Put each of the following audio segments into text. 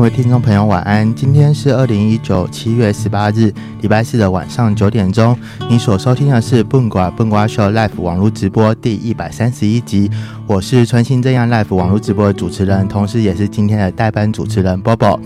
各位听众朋友，晚安。今天是二零一九七月十八日，礼拜四的晚上九点钟。你所收听的是《笨瓜笨瓜秀》Live 网络直播第一百三十一集。我是春心这样 Live 网络直播的主持人，同时也是今天的代班主持人 Bobo。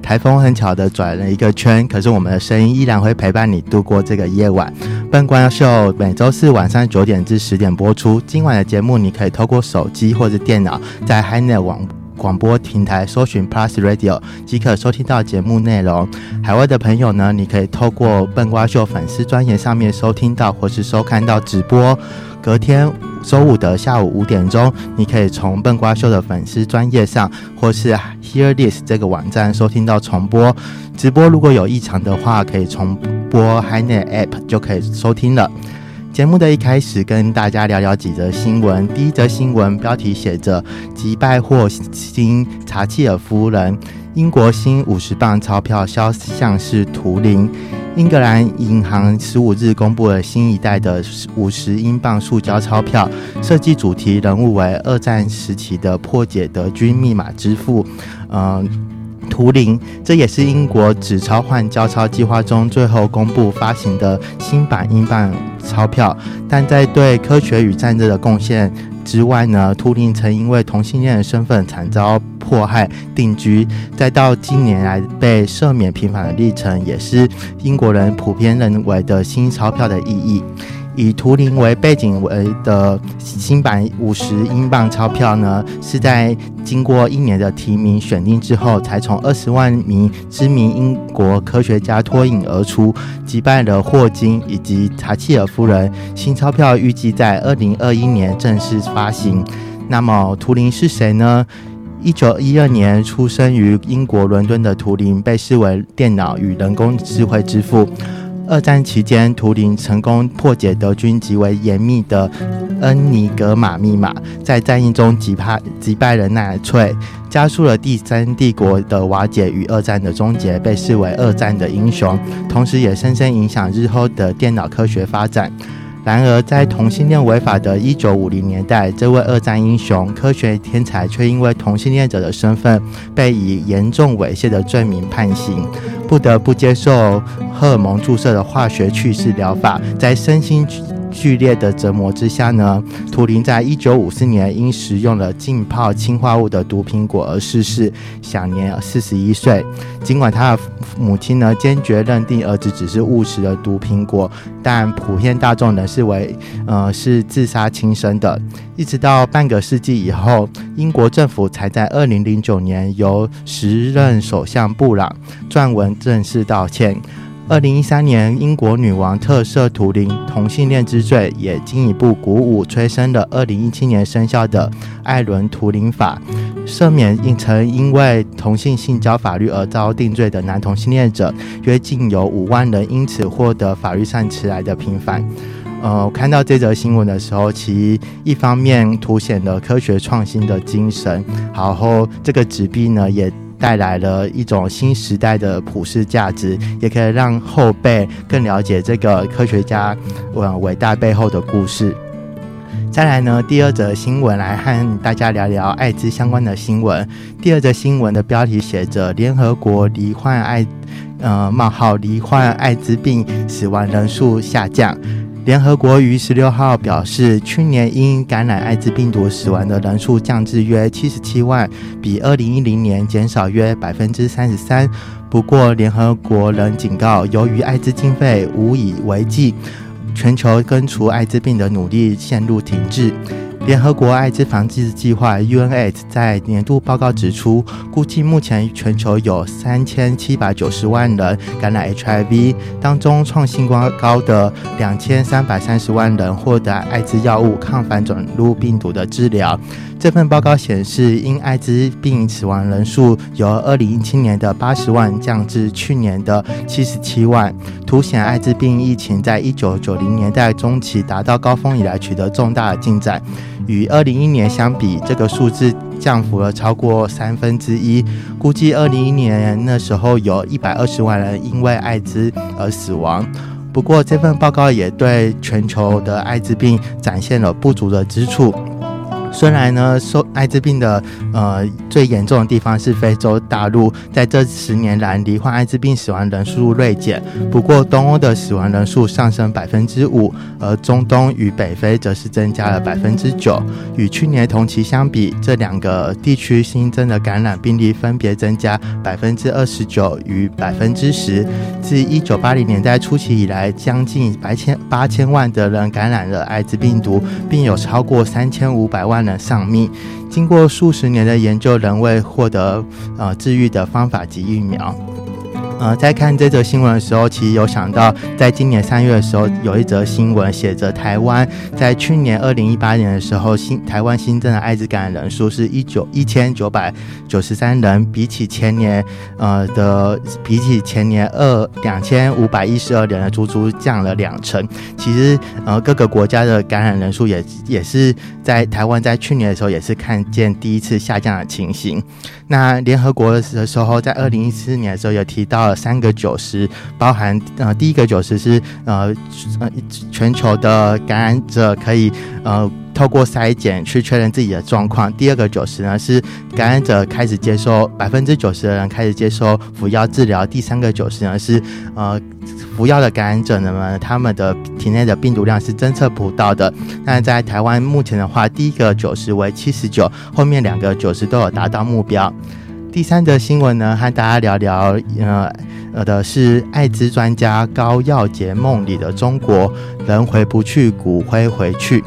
台风很巧的转了一个圈，可是我们的声音依然会陪伴你度过这个夜晚。笨瓜秀每周四晚上九点至十点播出。今晚的节目，你可以透过手机或者电脑在 HiNet 网。广播平台搜寻 Plus Radio 即可收听到节目内容。海外的朋友呢，你可以透过笨瓜秀粉丝专页上面收听到或是收看到直播。隔天周五的下午五点钟，你可以从笨瓜秀的粉丝专页上或是 Hear This 这个网站收听到重播。直播如果有异常的话，可以重播 HiNet App 就可以收听了。节目的一开始，跟大家聊聊几则新闻。第一则新闻标题写着“击败霍金查契尔夫人”，英国新五十镑钞票肖像是图灵。英格兰银行十五日公布了新一代的五十英镑塑胶钞票，设计主题人物为二战时期的破解德军密码之父，嗯、图灵，这也是英国纸钞换交钞计划中最后公布发行的新版英镑钞票。但在对科学与战争的贡献之外呢，图灵曾因为同性恋的身份惨遭迫害、定居，再到近年来被赦免平反的历程，也是英国人普遍认为的新钞票的意义。以图灵为背景为的新版五十英镑钞票呢，是在经过一年的提名选定之后，才从二十万名知名英国科学家脱颖而出，击败了霍金以及查契尔夫人。新钞票预计在二零二一年正式发行。那么图灵是谁呢？一九一二年出生于英国伦敦的图灵，被视为电脑与人工智慧之父。二战期间，图灵成功破解德军极为严密的恩尼格玛密码，在战役中击败击败了纳粹，加速了第三帝国的瓦解与二战的终结，被视为二战的英雄，同时也深深影响日后的电脑科学发展。然而，在同性恋违法的一九五零年代，这位二战英雄、科学天才却因为同性恋者的身份，被以严重猥亵的罪名判刑，不得不接受荷尔蒙注射的化学去势疗法，在身心剧烈的折磨之下呢，图灵在一九五四年因食用了浸泡氰化物的毒苹果而逝世，享年四十一岁。尽管他的母亲呢坚决认定儿子只是误食了毒苹果，但普遍大众仍视为呃是自杀轻生的。一直到半个世纪以后，英国政府才在二零零九年由时任首相布朗撰文正式道歉。二零一三年，英国女王特赦图灵同性恋之罪，也进一步鼓舞催生了二零一七年生效的艾伦图灵法，赦免因曾因为同性性交法律而遭定罪的男同性恋者，约近有五万人因此获得法律上迟来的平反。呃，我看到这则新闻的时候，其一方面凸显了科学创新的精神，然后这个纸币呢也。带来了一种新时代的普世价值，也可以让后辈更了解这个科学家呃伟大背后的故事。再来呢，第二则新闻来和大家聊聊艾滋相关的新闻。第二则新闻的标题写着：联合国罹患艾呃冒号罹患艾滋病死亡人数下降。联合国于十六号表示，去年因感染艾滋病毒死亡的人数降至约七十七万，比二零一零年减少约百分之三十三。不过，联合国仍警告，由于艾滋经费无以为继，全球根除艾滋病的努力陷入停滞。联合国艾滋防治计划 （UNAIDS） 在年度报告指出，估计目前全球有三千七百九十万人感染 HIV，当中创新高的两千三百三十万人获得艾滋药物抗反转录病毒的治疗。这份报告显示，因艾滋病死亡人数由二零一七年的八十万降至去年的七十七万，凸显艾滋病疫情在一九九零年代中期达到高峰以来取得重大的进展。与二零一一年相比，这个数字降幅了超过三分之一。估计二零一一年那时候有一百二十万人因为艾滋而死亡。不过，这份报告也对全球的艾滋病展现了不足的之处。虽然呢，受艾滋病的呃最严重的地方是非洲大陆，在这十年来罹患艾滋病死亡人数锐减，不过东欧的死亡人数上升百分之五，而中东与北非则是增加了百分之九。与去年同期相比，这两个地区新增的感染病例分别增加百分之二十九与百分之十。自一九八零年代初期以来，将近八千八千万的人感染了艾滋病毒，并有超过三千五百万。能丧命。经过数十年的研究，仍未获得呃治愈的方法及疫苗。呃，在看这则新闻的时候，其实有想到，在今年三月的时候，有一则新闻写着台湾在去年二零一八年的时候，新台湾新增的艾滋感染人数是一九一千九百九十三人，比起前年呃的比起前年二两千五百一十二人的足足降了两成。其实呃各个国家的感染人数也也是在台湾在去年的时候也是看见第一次下降的情形。那联合国的时候，在二零一四年的时候有提到了三个九十，包含呃第一个九十是呃呃全球的感染者可以呃。透过筛检去确认自己的状况。第二个九十呢，是感染者开始接收百分之九十的人开始接受服药治疗。第三个九十呢，是呃服药的感染者呢，他们的体内的病毒量是侦测不到的。那在台湾目前的话，第一个九十为七十九，后面两个九十都有达到目标。第三则新闻呢，和大家聊聊呃呃的是艾滋专家高耀杰梦里的中国，人回不去，骨灰回去。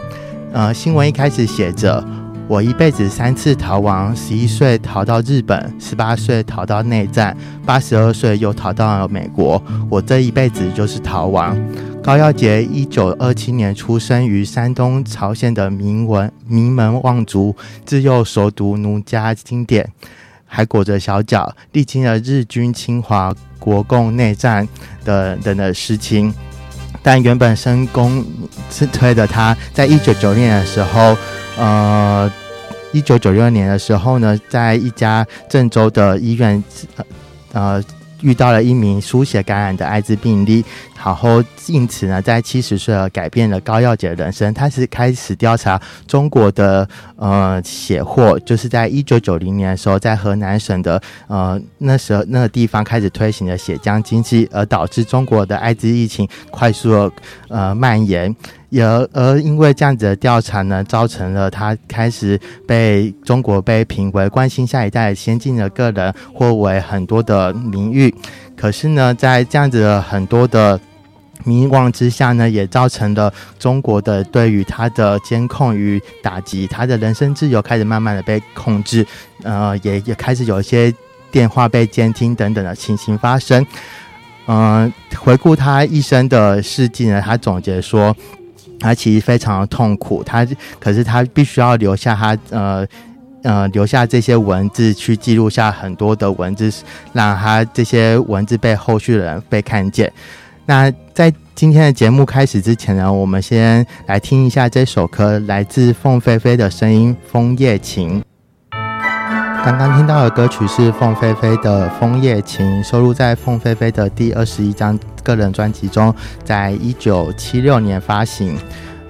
呃，新闻一开始写着：“我一辈子三次逃亡，十一岁逃到日本，十八岁逃到内战，八十二岁又逃到了美国。我这一辈子就是逃亡。”高耀洁一九二七年出生于山东曹县的名文名门望族，自幼熟读儒家经典，还裹着小脚，历经了日军侵华、国共内战等等的事情。但原本深工是推的他，在一九九六年的时候，呃，一九九六年的时候呢，在一家郑州的医院，呃。遇到了一名输血感染的艾滋病例，然后因此呢，在七十岁而改变了高耀洁的人生。他是开始调查中国的呃血祸，就是在一九九零年的时候，在河南省的呃那时候那个地方开始推行的血浆经济，而导致中国的艾滋疫情快速的呃蔓延。也而因为这样子的调查呢，造成了他开始被中国被评为关心下一代先进的个人，或为很多的名誉。可是呢，在这样子的很多的迷惘之下呢，也造成了中国的对于他的监控与打击，他的人身自由开始慢慢的被控制。呃，也也开始有一些电话被监听等等的情形发生。嗯、呃，回顾他一生的事迹呢，他总结说。他其实非常的痛苦，他可是他必须要留下他呃呃留下这些文字去记录下很多的文字，让他这些文字被后续的人被看见。那在今天的节目开始之前呢，我们先来听一下这首歌，来自凤飞飞的声音《枫叶情》。刚刚听到的歌曲是凤飞飞的《枫叶情》，收录在凤飞飞的第二十一张个人专辑中，在一九七六年发行。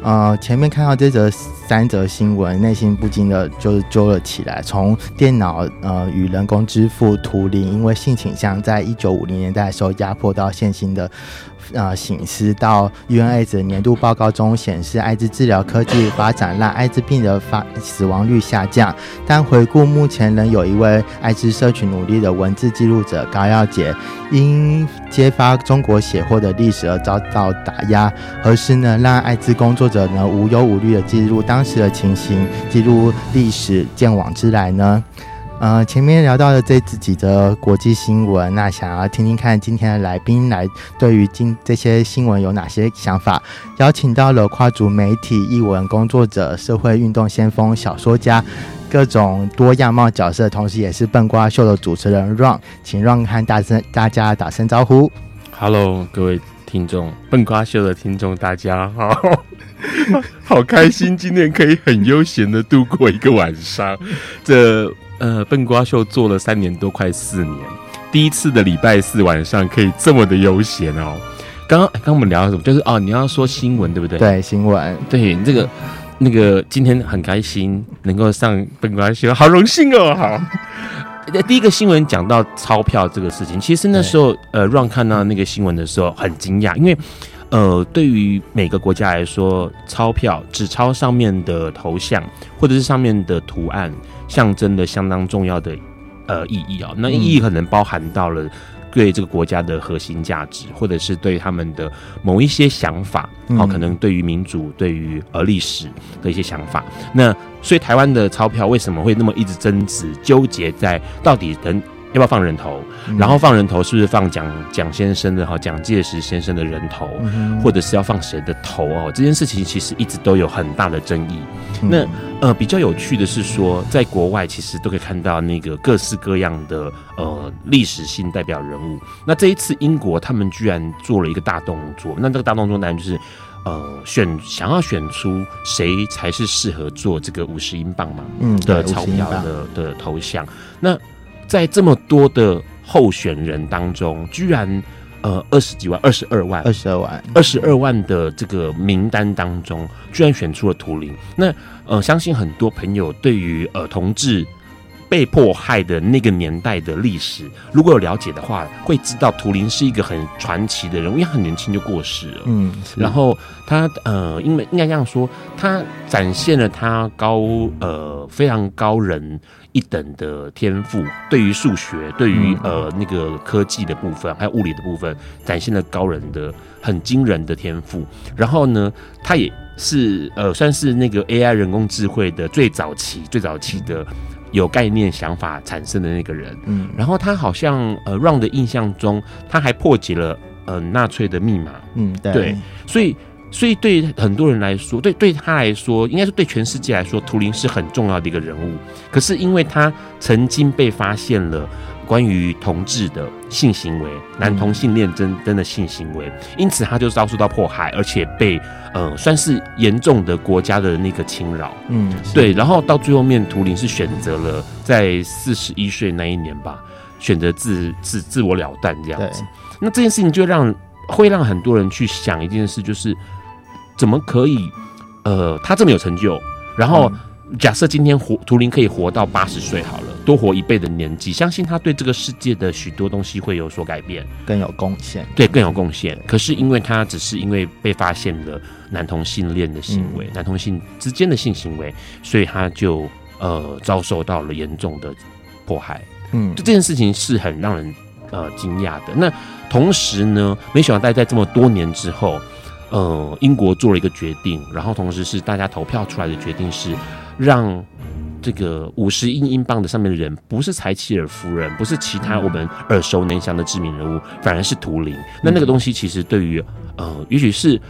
呃，前面看到这则三则新闻，内心不禁的就揪了起来。从电脑呃与人工支付图灵，因为性倾向在一九五零年代的时候压迫到现行的呃醒思到 UNAIDS 年度报告中显示，艾滋治疗科技发展让艾滋病的发死亡率下降。但回顾目前仍有一位艾滋社群努力的文字记录者高耀杰，因揭发中国血祸的历史而遭到打压。何时能让艾滋工作者能无忧无虑的记录当时的情形，记录历史，鉴往知来呢？呃，前面聊到了这几则国际新闻，那想要听听看今天的来宾来对于今这些新闻有哪些想法？邀请到了跨足媒体、艺文工作者、社会运动先锋、小说家，各种多样貌角色，同时也是笨瓜秀的主持人 Ron，请 Ron 和大声大家打声招呼。Hello，各位听众，笨瓜秀的听众，大家好，好开心今天可以很悠闲的度过一个晚上，这。呃，笨瓜秀做了三年多，快四年，第一次的礼拜四晚上可以这么的悠闲哦。刚刚刚刚我们聊了什么？就是哦，你要说新闻对不对？对，新闻。对，这个那个今天很开心能够上笨瓜秀，好荣幸哦。好，第一个新闻讲到钞票这个事情，其实那时候呃，让看到那个新闻的时候很惊讶，因为呃，对于每个国家来说，钞票纸钞上面的头像或者是上面的图案。象征的相当重要的呃意义啊、喔，那意义可能包含到了对这个国家的核心价值，或者是对他们的某一些想法，好，可能对于民主、对于呃历史的一些想法。那所以台湾的钞票为什么会那么一直争执、纠结在到底等？要不要放人头？然后放人头是不是放蒋蒋先生的哈蒋介石先生的人头，或者是要放谁的头哦？这件事情其实一直都有很大的争议。那呃比较有趣的是说，在国外其实都可以看到那个各式各样的呃历史性代表人物。那这一次英国他们居然做了一个大动作，那这个大动作当然就是呃选想要选出谁才是适合做这个五十英镑嘛嗯的钞票的的头像那。在这么多的候选人当中，居然呃二十几万、二十二万、二十二万、二十二万的这个名单当中，居然选出了图灵。那呃，相信很多朋友对于呃同志被迫害的那个年代的历史，如果有了解的话，会知道图灵是一个很传奇的人物，因为很年轻就过世了。嗯，然后他呃，因为应该这样说，他展现了他高呃非常高人。一等的天赋，对于数学，对于呃那个科技的部分，还有物理的部分，展现了高人的很惊人的天赋。然后呢，他也是呃算是那个 AI 人工智慧的最早期、最早期的有概念想法产生的那个人。嗯，然后他好像呃让的印象中，他还破解了呃纳粹的密码。嗯，对，对，所以。所以对很多人来说，对对他来说，应该是对全世界来说，图灵是很重要的一个人物。可是因为他曾经被发现了关于同志的性行为，男同性恋真真的性行为，因此他就遭受到迫害，而且被呃算是严重的国家的那个侵扰。嗯，对。然后到最后面，图灵是选择了在四十一岁那一年吧，选择自自自我了断这样子。那这件事情就让会让很多人去想一件事，就是。怎么可以？呃，他这么有成就，然后假设今天活图灵可以活到八十岁好了，多活一倍的年纪，相信他对这个世界的许多东西会有所改变，更有贡献。对，更有贡献。可是因为他只是因为被发现了男同性恋的行为，嗯、男同性之间的性行为，所以他就呃遭受到了严重的迫害。嗯，就这件事情是很让人呃惊讶的。那同时呢，没想到在在这么多年之后。呃，英国做了一个决定，然后同时是大家投票出来的决定是，让这个五十英英镑的上面的人不是柴契尔夫人，不是其他我们耳熟能详的知名人物，反而是图灵。那那个东西其实对于呃，也许是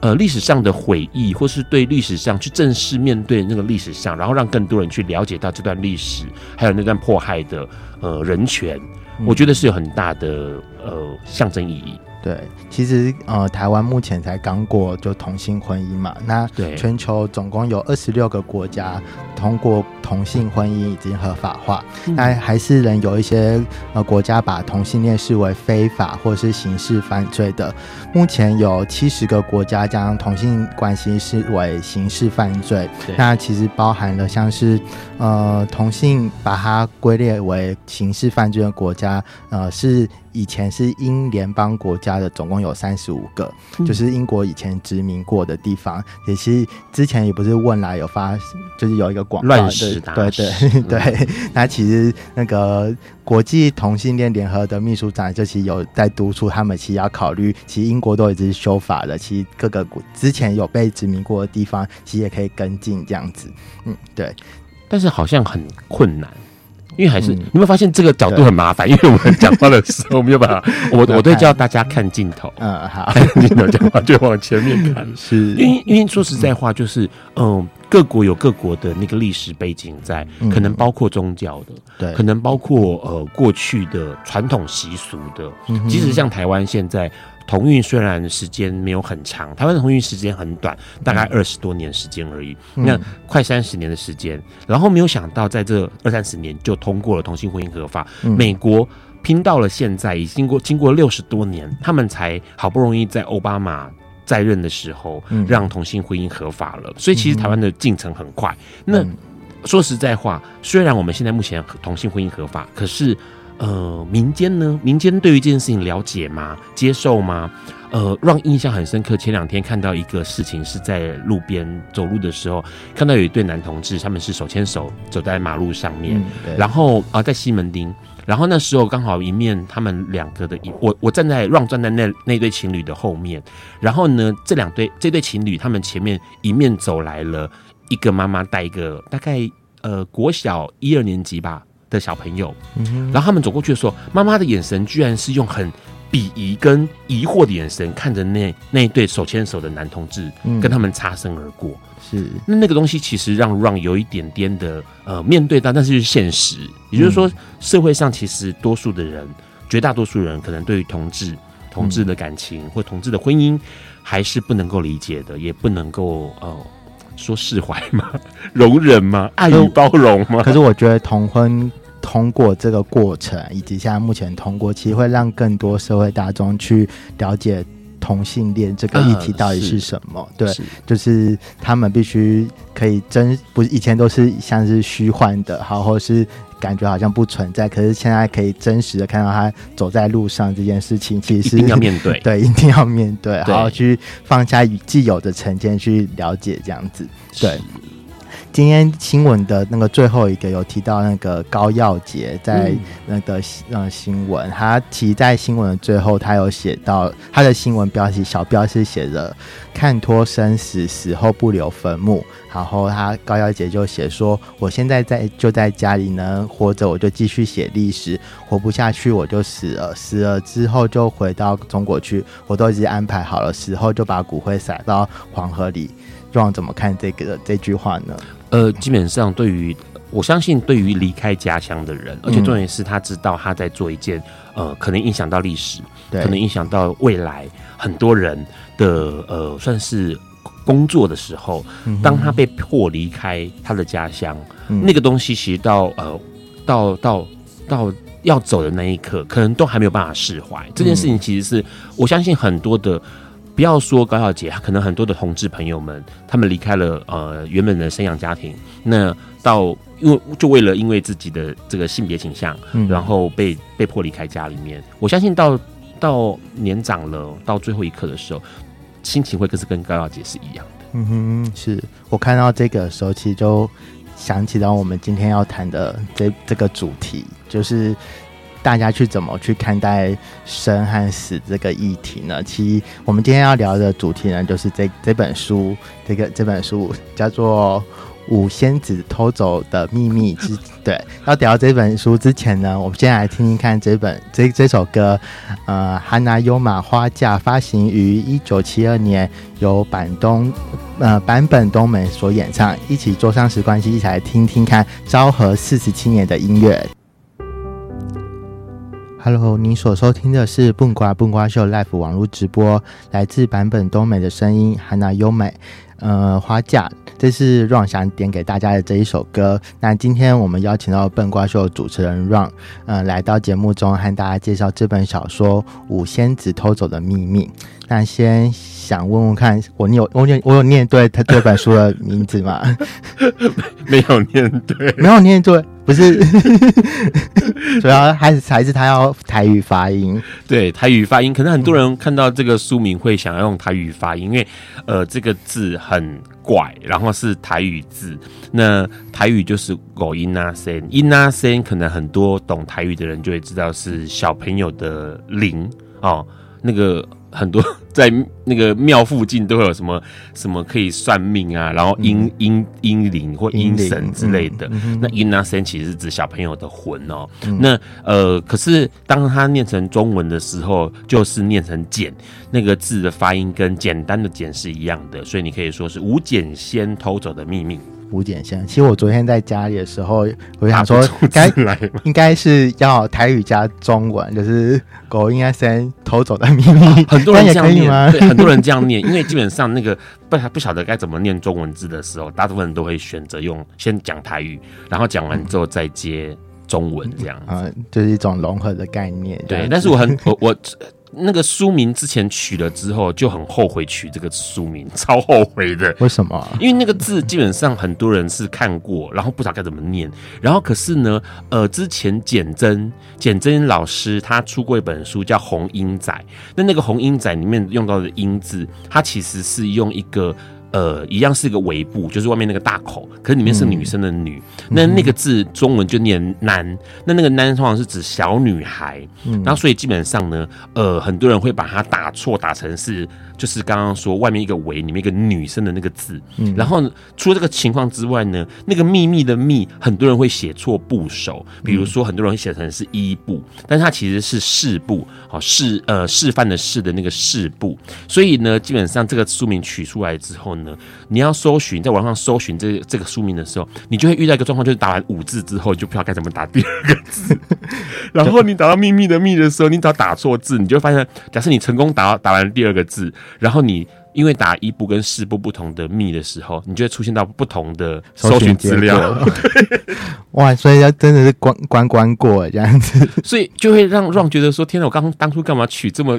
呃历史上的回忆，或是对历史上去正式面对那个历史上，然后让更多人去了解到这段历史，还有那段迫害的呃人权，我觉得是有很大的呃象征意义。对，其实呃，台湾目前才刚过就同性婚姻嘛，那全球总共有二十六个国家通过同性婚姻已经合法化，但还是仍有一些呃国家把同性恋视为非法或是刑事犯罪的。目前有七十个国家将同性关系视为刑事犯罪，那其实包含了像是呃同性把它归列为刑事犯罪的国家，呃是。以前是英联邦国家的，总共有三十五个，就是英国以前殖民过的地方。也是之前也不是问来有发，就是有一个广告乱世大对对对，对。那其实那个国际同性恋联合的秘书长就其实有在督促他们，其实要考虑，其实英国都已经修法了，其实各个国之前有被殖民过的地方，其实也可以跟进这样子。嗯，对。但是好像很困难。因为还是、嗯、你有没有发现这个角度很麻烦？因为我们讲话的时候没有办法，我我都叫大家看镜头，嗯，好，看镜头讲话就往前面看。是，因为因为说实在话，就是嗯、呃，各国有各国的那个历史背景在，可能包括宗教的，对、嗯，可能包括呃过去的传统习俗的，即使像台湾现在。同运虽然时间没有很长，台湾的同运时间很短，大概二十多年时间而已。嗯、那快三十年的时间，然后没有想到在这二三十年就通过了同性婚姻合法。嗯、美国拼到了现在，已经过经过六十多年，他们才好不容易在奥巴马在任的时候让同性婚姻合法了。所以其实台湾的进程很快。那说实在话，虽然我们现在目前同性婚姻合法，可是。呃，民间呢？民间对于这件事情了解吗？接受吗？呃，让印象很深刻。前两天看到一个事情，是在路边走路的时候，看到有一对男同志，他们是手牵手走在马路上面，嗯、然后啊、呃，在西门町，然后那时候刚好迎面他们两个的一，我我站在让站在那那对情侣的后面，然后呢，这两对这对情侣他们前面迎面走来了一个妈妈带一个大概呃国小一二年级吧。的小朋友，然后他们走过去的时候，妈妈的眼神居然是用很鄙夷跟疑惑的眼神看着那那一对手牵手的男同志，跟他们擦身而过。是那那个东西其实让让有一点点的呃面对到，但是是现实，也就是说社会上其实多数的人，绝大多数人可能对于同志、同志的感情或同志的婚姻还是不能够理解的，也不能够呃。说释怀吗？容忍吗？爱与包容吗？可是我觉得同婚通过这个过程，以及现在目前通过，其实会让更多社会大众去了解同性恋这个议题到底是什么。呃、对，就是他们必须可以真，不是以前都是像是虚幻的，好，或是。感觉好像不存在，可是现在可以真实的看到他走在路上这件事情，其实是 一定要面对，对，一定要面对，好好去放下既有的成见，去了解这样子，对。今天新闻的那个最后一个有提到那个高耀杰在那个呃新闻，他其在新闻的最后，他有写到他的新闻标题小标是写着“看透生死，死后不留坟墓”。然后他高耀杰就写说：“我现在在就在家里呢，活着我就继续写历史，活不下去我就死了，死了之后就回到中国去，我都已经安排好了，死后就把骨灰撒到黄河里。”壮怎么看这个这句话呢？呃，基本上对于我相信，对于离开家乡的人，而且重点是他知道他在做一件呃，可能影响到历史，可能影响到未来很多人的呃，算是工作的时候，当他被迫离开他的家乡，嗯、那个东西其实到呃，到到到要走的那一刻，可能都还没有办法释怀。这件事情其实是我相信很多的。不要说高小姐，可能很多的同志朋友们，他们离开了呃原本的生养家庭，那到因为就为了因为自己的这个性别倾向，嗯、然后被被迫离开家里面。我相信到到年长了，到最后一刻的时候，心情会更是跟高小姐是一样的。嗯哼，是我看到这个的时候，其实就想起到我们今天要谈的这这个主题，就是。大家去怎么去看待生和死这个议题呢？其实我们今天要聊的主题呢，就是这这本书，这个这本书叫做《五仙子偷走的秘密》之。对，要聊这本书之前呢，我们先来听听看这本这这首歌。呃，哈娜优马花嫁发行于一九七二年，由坂东呃坂本东美所演唱。一起坐上时光机，一起来听听看昭和四十七年的音乐。Hello，你所收听的是《笨瓜笨瓜秀》Live 网络直播，来自版本东美的声音，哈娜优美，呃，花嫁。这是 Ron 想点给大家的这一首歌。那今天我们邀请到笨瓜秀主持人 Ron，嗯、呃，来到节目中和大家介绍这本小说《五仙子偷走的秘密》。那先想问问看，我你有我念我有念对他这本书的名字吗？没有念对，没有念对，不是，主要还是还是他要台语发音，对台语发音，可能很多人看到这个书名会想要用台语发音，因为呃这个字很怪，然后是台语字，那台语就是狗音那声音那声，可能很多懂台语的人就会知道是小朋友的零哦，那个。很多 在那个庙附近都会有什么什么可以算命啊，然后阴阴阴灵或阴神之类的。那阴那仙其实是指小朋友的魂哦。嗯、那呃，可是当他念成中文的时候，就是念成简，那个字的发音跟简单的简是一样的，所以你可以说是无简先偷走的秘密。五点仙，其实我昨天在家里的时候，我想说该应该是要台语加中文，就是狗应该先偷走的秘密。很多人这样念，对，很多人这样念，因为基本上那个不不晓得该怎么念中文字的时候，大部分人都会选择用 先讲台语，然后讲完之后再接中文，这样子，嗯，就是一种融合的概念。对，但是我很我我。那个书名之前取了之后就很后悔取这个书名，超后悔的。为什么？因为那个字基本上很多人是看过，然后不知道该怎么念。然后可是呢，呃，之前简真简真老师他出过一本书叫《红鹰仔》，那那个红鹰仔里面用到的“鹰”字，它其实是用一个。呃，一样是一个尾部，就是外面那个大口，可是里面是女生的女。嗯、那那个字中文就念“男”，那那个“男”通常是指小女孩。嗯，然后所以基本上呢，呃，很多人会把它打错，打成是。就是刚刚说外面一个“围”，里面一个女生的那个字。嗯，然后除了这个情况之外呢，那个秘密的“密”，很多人会写错部首。比如说，很多人会写成是一部，但是它其实是示部，好示呃示范的示的那个示部。所以呢，基本上这个书名取出来之后呢，你要搜寻在网上搜寻这这个书名的时候，你就会遇到一个状况，就是打完五字之后，就不知道该怎么打第二个字。然后你打到“秘密”的“密”的时候，你只要打错字，你就会发现，假设你成功打打完第二个字。然后你因为打一部跟四部不同的密的时候，你就会出现到不同的搜寻资料。哇，所以要真的是关关关过这样子，所以就会让让觉得说：天哪，我刚当初干嘛取这么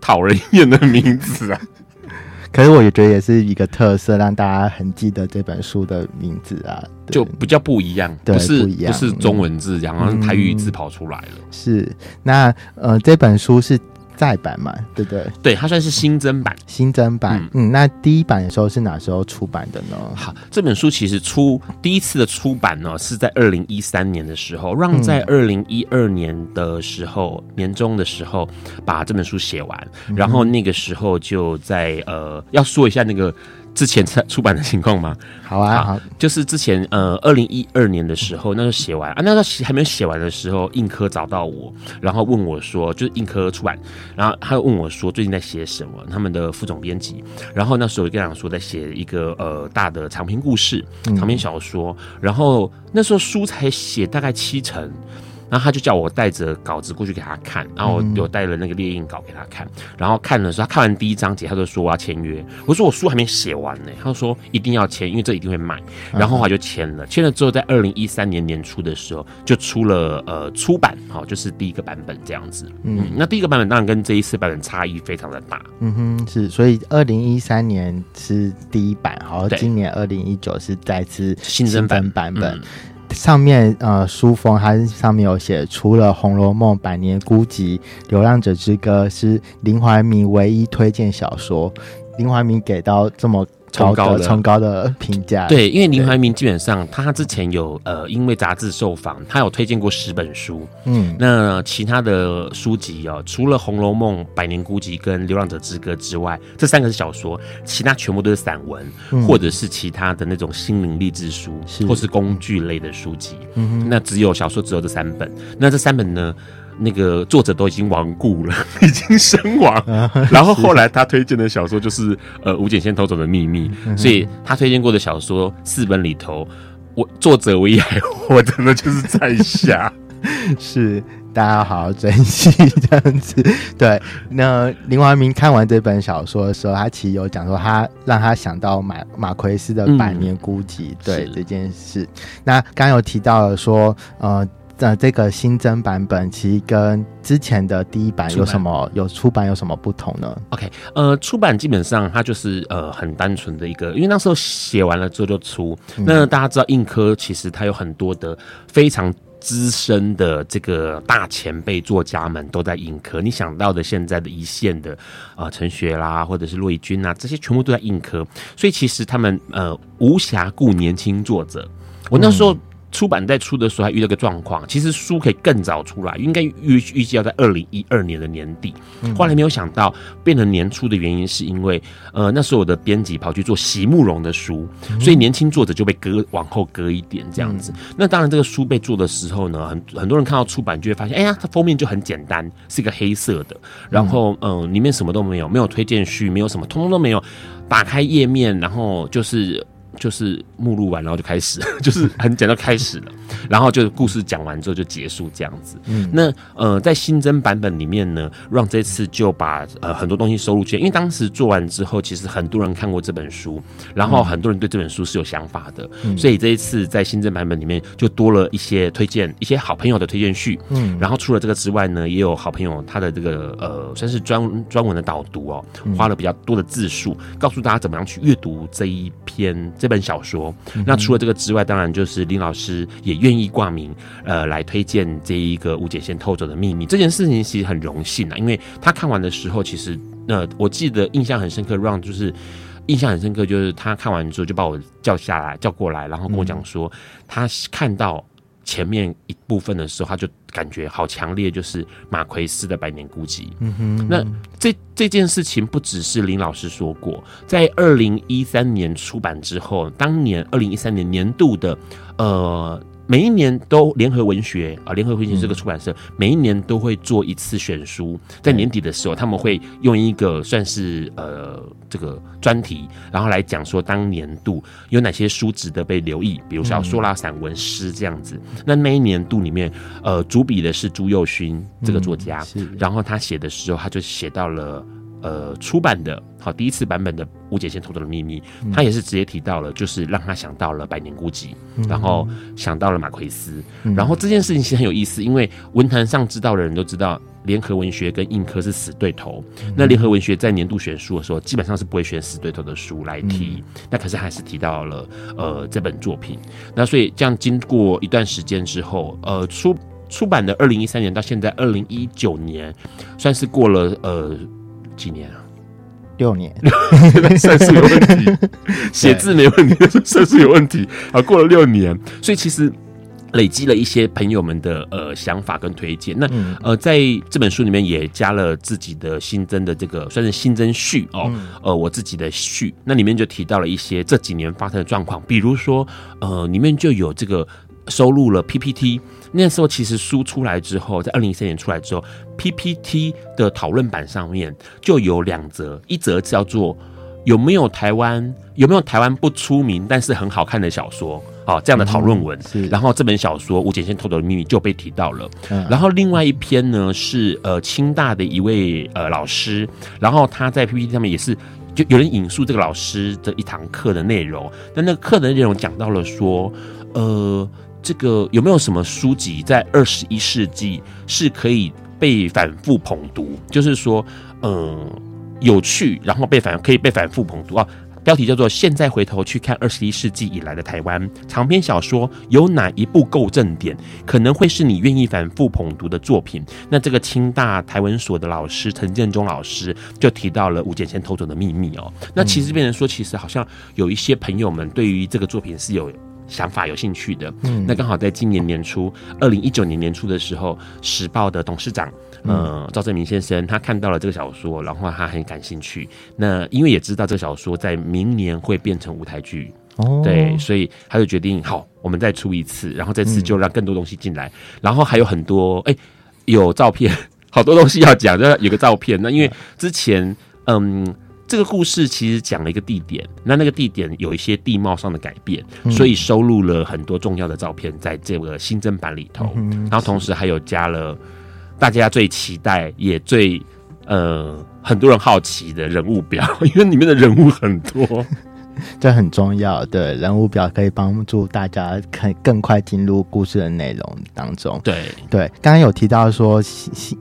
讨人厌的名字啊？可是我也觉得也是一个特色，让大家很记得这本书的名字啊，就比较不一样，不是不是中文字，然后台语字跑出来了。嗯、是那呃，这本书是。再版嘛，对不对？对，它算是新增版。新增版，嗯，嗯，那第一版的时候是哪时候出版的呢？好，这本书其实出第一次的出版呢，是在二零一三年的时候，让在二零一二年的时候、嗯、年终的时候把这本书写完，然后那个时候就在呃，要说一下那个。之前出出版的情况吗？好啊，好，就是之前呃，二零一二年的时候，那时候写完啊，那时候还没有写完的时候，印科找到我，然后问我说，就是印科出版，然后他问我说最近在写什么，他们的副总编辑，然后那时候跟他说在写一个呃大的长篇故事，长篇小说，嗯、然后那时候书才写大概七成。然后他就叫我带着稿子过去给他看，然后我有带了那个列印稿给他看，然后看的时候，他看完第一章节，他就说我要签约。我说我书还没写完呢，他说一定要签，因为这一定会卖。然后后来就签了，签了之后，在二零一三年年初的时候就出了呃出版，好，就是第一个版本这样子。嗯，那第一个版本当然跟这一次版本差异非常的大。嗯哼，是，所以二零一三年是第一版，好，今年二零一九是再次新增版版本。上面呃书封它上面有写，除了《红楼梦》《百年孤寂》《流浪者之歌》是林怀民唯一推荐小说，林怀民给到这么。超高的，超高的评价。对，因为林怀民基本上他之前有呃，因为杂志受访，他有推荐过十本书。嗯，那其他的书籍哦，除了《红楼梦》《百年孤寂》跟《流浪者之歌》之外，这三个是小说，其他全部都是散文，嗯、或者是其他的那种心灵励志书，是或是工具类的书籍。嗯哼，那只有小说只有这三本。那这三本呢？那个作者都已经亡故了，已经身亡。啊、然后后来他推荐的小说就是呃吴简先偷走的秘密，嗯、所以他推荐过的小说四本里头，我作者唯一还活着的就是在下。是大家要好好珍惜这样子。对，那林怀民看完这本小说的时候，他其实有讲说，他让他想到马马奎斯的《百年孤寂》嗯、对这件事。那刚刚有提到了说，呃。呃，这个新增版本其实跟之前的第一版有什么出有出版有什么不同呢？OK，呃，出版基本上它就是呃很单纯的一个，因为那时候写完了之后就出。嗯、那大家知道硬科其实它有很多的非常资深的这个大前辈作家们都在硬科，你想到的现在的一线的啊陈雪啦，或者是骆以军啊，这些全部都在硬科，所以其实他们呃无暇顾年轻作者。我那时候。嗯出版在出的时候还遇到个状况，其实书可以更早出来，应该预预计要在二零一二年的年底。后来没有想到变成年初的原因，是因为呃那时候我的编辑跑去做席慕容的书，所以年轻作者就被搁往后搁一点这样子。那当然这个书被做的时候呢，很很多人看到出版就会发现，哎呀，它封面就很简单，是一个黑色的，然后嗯、呃、里面什么都没有，没有推荐序，没有什么，通通都没有。打开页面，然后就是。就是目录完，然后就开始，就是很简单开始了，然后就故事讲完之后就结束这样子。嗯，那呃，在新增版本里面呢，Ron 这次就把呃很多东西收录进来，因为当时做完之后，其实很多人看过这本书，然后很多人对这本书是有想法的，嗯、所以这一次在新增版本里面就多了一些推荐，一些好朋友的推荐序。嗯，然后除了这个之外呢，也有好朋友他的这个呃算是专专文的导读哦，花了比较多的字数，告诉大家怎么样去阅读这一篇。这本小说，那除了这个之外，当然就是林老师也愿意挂名，呃，来推荐这一个吴璟先偷走的秘密。这件事情其实很荣幸啊，因为他看完的时候，其实呃，我记得印象很深刻，Ron 就是印象很深刻，就是他看完之后就把我叫下来，叫过来，然后跟我讲说，他看到。前面一部分的时候，他就感觉好强烈，就是马奎斯的《百年孤寂》。嗯哼，那这这件事情不只是林老师说过，在二零一三年出版之后，当年二零一三年年度的呃。每一年都联合文学啊，联合文学这个出版社每一年都会做一次选书，在年底的时候，他们会用一个算是呃这个专题，然后来讲说当年度有哪些书值得被留意，比如小说啦、散文、诗这样子。那那一年度里面，呃，主笔的是朱佑勋这个作家，然后他写的时候，他就写到了。呃，出版的好第一次版本的无解线偷走的秘密，他也是直接提到了，就是让他想到了百年孤寂，然后想到了马奎斯，然后这件事情其实很有意思，因为文坛上知道的人都知道，联合文学跟硬科是死对头。那联合文学在年度选书的时候，基本上是不会选死对头的书来提，那可是还是提到了呃这本作品。那所以这样经过一段时间之后，呃出出版的二零一三年到现在二零一九年，算是过了呃。几年啊？六年，算数有问题，写字没问题，算数有问题。啊，过了六年，所以其实累积了一些朋友们的呃想法跟推荐。那呃，在这本书里面也加了自己的新增的这个算是新增序哦，呃，我自己的序，那里面就提到了一些这几年发生的状况，比如说呃，里面就有这个收录了 PPT。那时候其实书出来之后，在二零一三年出来之后，PPT 的讨论版上面就有两则，一则叫做有没有台湾有没有台湾不出名但是很好看的小说啊，这样的讨论文。嗯、然后这本小说《吴简先偷走的秘密》就被提到了。嗯、然后另外一篇呢是呃清大的一位呃老师，然后他在 PPT 上面也是就有人引述这个老师的一堂课的内容，但那个课的内容讲到了说呃。这个有没有什么书籍在二十一世纪是可以被反复捧读？就是说，嗯，有趣，然后被反可以被反复捧读啊。标题叫做“现在回头去看二十一世纪以来的台湾长篇小说，有哪一部够正点？可能会是你愿意反复捧读的作品。”那这个清大台文所的老师陈建中老师就提到了吴建先偷走的秘密哦。那其实变成说，其实好像有一些朋友们对于这个作品是有。想法有兴趣的，嗯，那刚好在今年年初，二零一九年年初的时候，《时报》的董事长，呃，赵正明先生，他看到了这个小说，然后他很感兴趣。那因为也知道这个小说在明年会变成舞台剧，哦，对，所以他就决定，好，我们再出一次，然后这次就让更多东西进来，然后还有很多，哎，有照片，好多东西要讲，就有个照片。那因为之前，嗯。这个故事其实讲了一个地点，那那个地点有一些地貌上的改变，所以收录了很多重要的照片在这个新增版里头。然后同时还有加了大家最期待也最呃很多人好奇的人物表，因为里面的人物很多。这很重要对人物表可以帮助大家可以更快进入故事的内容当中。对对，刚刚有提到说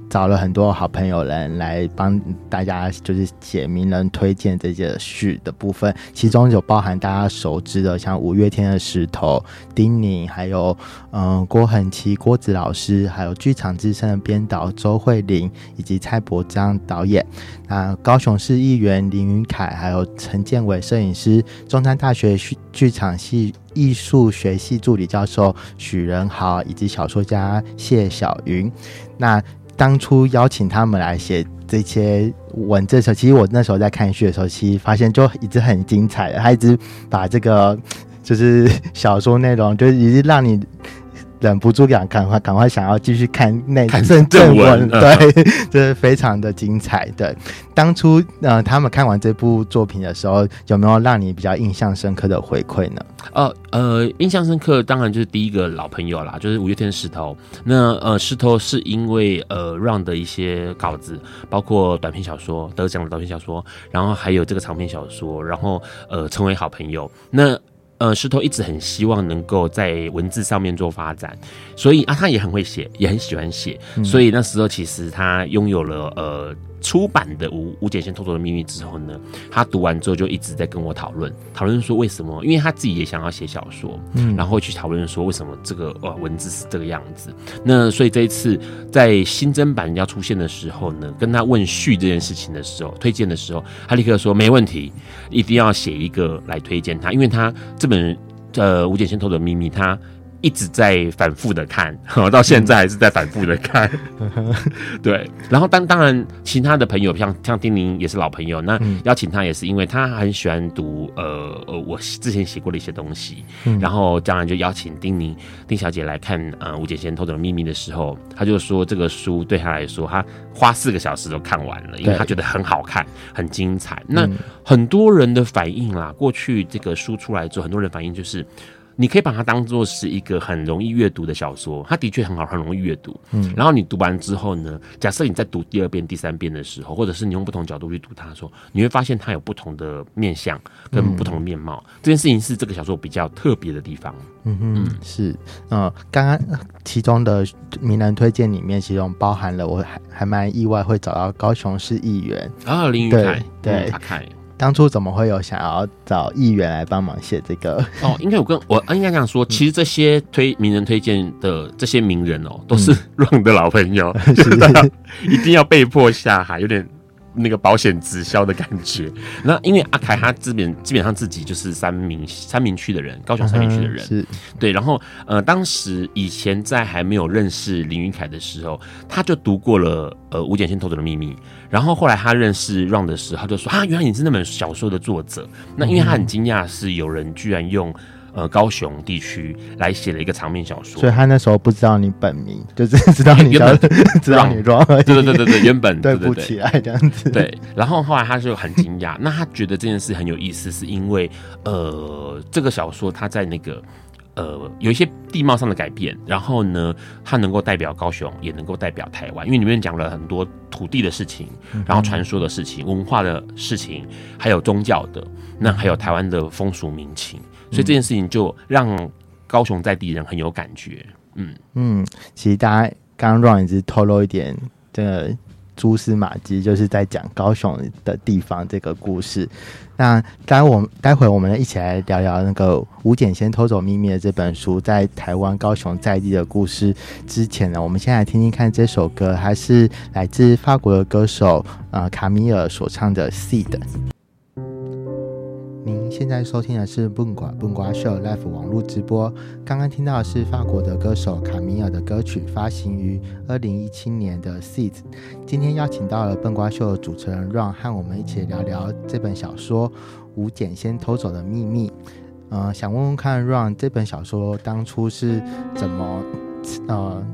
找了很多好朋友人来帮大家，就是写名人推荐这些序的部分，其中有包含大家熟知的，像五月天的石头、丁宁，还有嗯郭恒琪、郭子老师，还有剧场之声的编导周慧玲，以及蔡伯章导演。那，高雄市议员林云凯，还有陈建伟摄影师。中山大学剧场系艺术学系助理教授许仁豪，以及小说家谢小云。那当初邀请他们来写这些文字的时候，其实我那时候在看序的时候，其实发现就一直很精彩，他一直把这个就是小说内容，就是一直让你。忍不住想赶快赶快想要继续看那正正文，对，就是非常的精彩。对，当初呃他们看完这部作品的时候，有没有让你比较印象深刻的回馈呢？呃呃，印象深刻当然就是第一个老朋友啦，就是五月天石头。那呃石头是因为呃 Run 的一些稿子，包括短篇小说得奖的短篇小说，然后还有这个长篇小说，然后呃成为好朋友。那呃，石头一直很希望能够在文字上面做发展，所以啊，他也很会写，也很喜欢写，嗯、所以那时候其实他拥有了呃。出版的《吴吴简先偷走的秘密》之后呢，他读完之后就一直在跟我讨论，讨论说为什么？因为他自己也想要写小说，嗯，然后去讨论说为什么这个呃文字是这个样子。那所以这一次在新增版要出现的时候呢，跟他问序这件事情的时候，推荐的时候，他立刻说没问题，一定要写一个来推荐他，因为他这本呃《吴简先偷走的秘密》他。一直在反复的看，到现在还是在反复的看。对，然后当当然，其他的朋友像像丁宁也是老朋友，那邀请他也是因为他很喜欢读呃呃我之前写过的一些东西，然后当然就邀请丁宁丁小姐来看呃吴简先偷走的秘密的时候，他就说这个书对他来说，他花四个小时都看完了，因为他觉得很好看，很精彩。那很多人的反应啦，过去这个书出来之后，很多人反应就是。你可以把它当做是一个很容易阅读的小说，它的确很好，很容易阅读。嗯，然后你读完之后呢，假设你在读第二遍、第三遍的时候，或者是你用不同角度去读它的时候，你会发现它有不同的面相跟不同的面貌。嗯、这件事情是这个小说比较特别的地方。嗯哼，是。呃，刚刚其中的名人推荐里面，其中包含了我还还蛮意外会找到高雄市议员啊林云凯，对，阿凯。当初怎么会有想要找议员来帮忙写这个？哦，应该我跟我应该这样说，其实这些推名人推荐的这些名人哦，都是 Run 的老朋友，嗯、就是一定要被迫下海，有点。那个保险直销的感觉。那因为阿凯他这边基本上自己就是三明三明区的人，高雄三明区的人，是对。然后呃，当时以前在还没有认识林云凯的时候，他就读过了呃吴简先偷走的秘密。然后后来他认识 Run 的时候，他就说啊，原来你是那本小说的作者。那因为他很惊讶，是有人居然用。呃，高雄地区来写了一个长篇小说，所以他那时候不知道你本名，就是知道你原本知道你 Run，对对对对对，原本 对不起来这样子。对，然后后来他就很惊讶，那他觉得这件事很有意思，是因为呃，这个小说他在那个呃有一些地貌上的改变，然后呢，它能够代表高雄，也能够代表台湾，因为里面讲了很多土地的事情，然后传说的事情、文化的事情，还有宗教的，那还有台湾的风俗民情。所以这件事情就让高雄在地人很有感觉，嗯嗯，其实大家刚刚 Run 一直透露一点这个蛛丝马迹，就是在讲高雄的地方这个故事。那待我们待会我们一起来聊聊那个吴简先偷走秘密的这本书在台湾高雄在地的故事。之前呢，我们先来听听看这首歌，还是来自法国的歌手呃卡米尔所唱的《Seed》。您现在收听的是《笨瓜笨瓜秀》Live 网络直播。刚刚听到的是法国的歌手卡米尔的歌曲，发行于二零一七年的《Seeds》。今天邀请到了笨瓜秀的主持人 Run 和我们一起聊聊这本小说《吴简先偷走的秘密》。呃，想问问看 Run 这本小说当初是怎么呃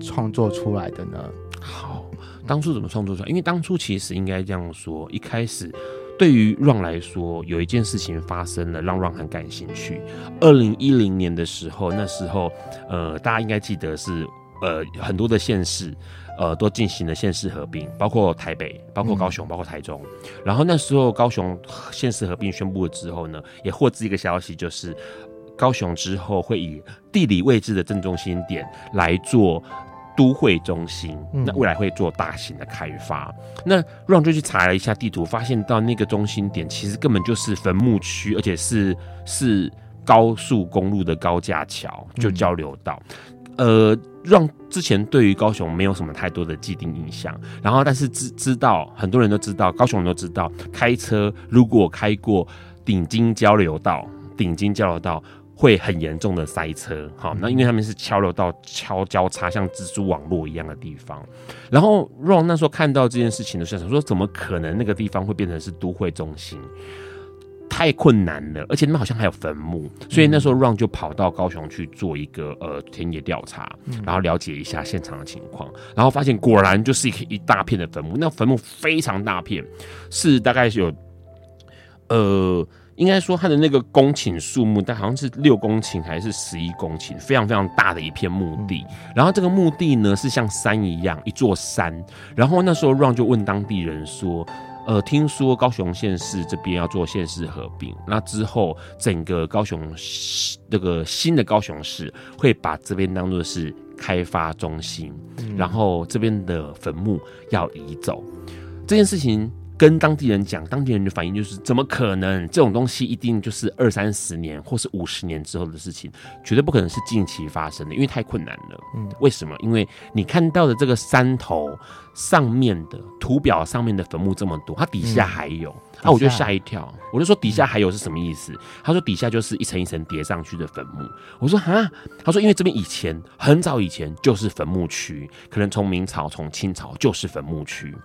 创作出来的呢？好，当初怎么创作出来？因为当初其实应该这样说，一开始。对于 Run 来说，有一件事情发生了，让 Run 很感兴趣。二零一零年的时候，那时候，呃，大家应该记得是呃很多的县市。呃，都进行了县市合并，包括台北、包括高雄、嗯、包括台中。然后那时候高雄县市合并宣布了之后呢，也获知一个消息，就是高雄之后会以地理位置的正中心点来做都会中心，嗯、那未来会做大型的开发。那 Ron 就去查了一下地图，发现到那个中心点其实根本就是坟墓区，而且是是高速公路的高架桥，就交流道。嗯、呃。让之前对于高雄没有什么太多的既定印象，然后但是知知道很多人都知道，高雄人都知道，开车如果开过顶金交流道，顶金交流道会很严重的塞车。好，那因为他们是敲流道敲交叉，像蜘蛛网络一样的地方。然后 Ron 那时候看到这件事情的时候，想说怎么可能那个地方会变成是都会中心？太困难了，而且那边好像还有坟墓，所以那时候 Ron 就跑到高雄去做一个呃田野调查，然后了解一下现场的情况，然后发现果然就是一一大片的坟墓，那坟墓非常大片，是大概是有呃，应该说它的那个公顷数目，但好像是六公顷还是十一公顷，非常非常大的一片墓地。然后这个墓地呢是像山一样，一座山。然后那时候 Ron 就问当地人说。呃，听说高雄县市这边要做县市合并，那之后整个高雄市这个新的高雄市会把这边当做是开发中心，嗯、然后这边的坟墓要移走这件事情。跟当地人讲，当地人的反应就是：怎么可能？这种东西一定就是二三十年或是五十年之后的事情，绝对不可能是近期发生的，因为太困难了。嗯，为什么？因为你看到的这个山头上面的图表上面的坟墓这么多，它底下还有。嗯啊，我就吓一跳，我就说底下还有是什么意思？他说底下就是一层一层叠上去的坟墓。我说啊，他说因为这边以前很早以前就是坟墓区，可能从明朝、从清朝就是坟墓区。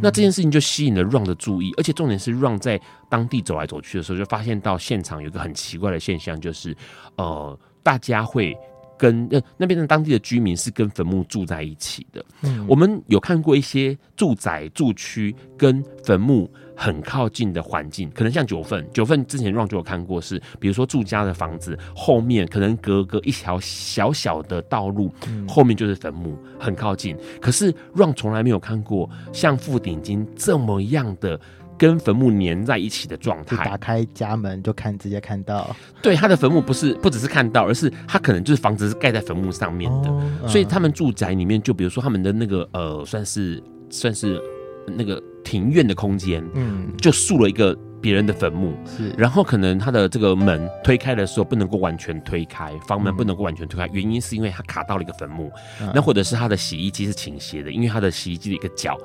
那这件事情就吸引了 Ron 的注意，而且重点是 Ron 在当地走来走去的时候，就发现到现场有一个很奇怪的现象，就是呃，大家会跟那那边的当地的居民是跟坟墓住在一起的。嗯我们有看过一些住宅住区跟坟墓。很靠近的环境，可能像九份，九份之前 Ron 就有看过是，比如说住家的房子后面可能隔个一条小小的道路，嗯、后面就是坟墓，很靠近。可是 Ron 从来没有看过像富鼎金这么样的跟坟墓粘在一起的状态。打开家门就看，直接看到。对，他的坟墓不是不只是看到，而是他可能就是房子是盖在坟墓上面的，所以他们住宅里面，就比如说他们的那个呃，算是算是那个。庭院的空间，嗯，就竖了一个别人的坟墓，是，然后可能他的这个门推开的时候不能够完全推开，房门不能够完全推开，原因是因为他卡到了一个坟墓，那或者是他的洗衣机是倾斜的，因为他的洗衣机的一个角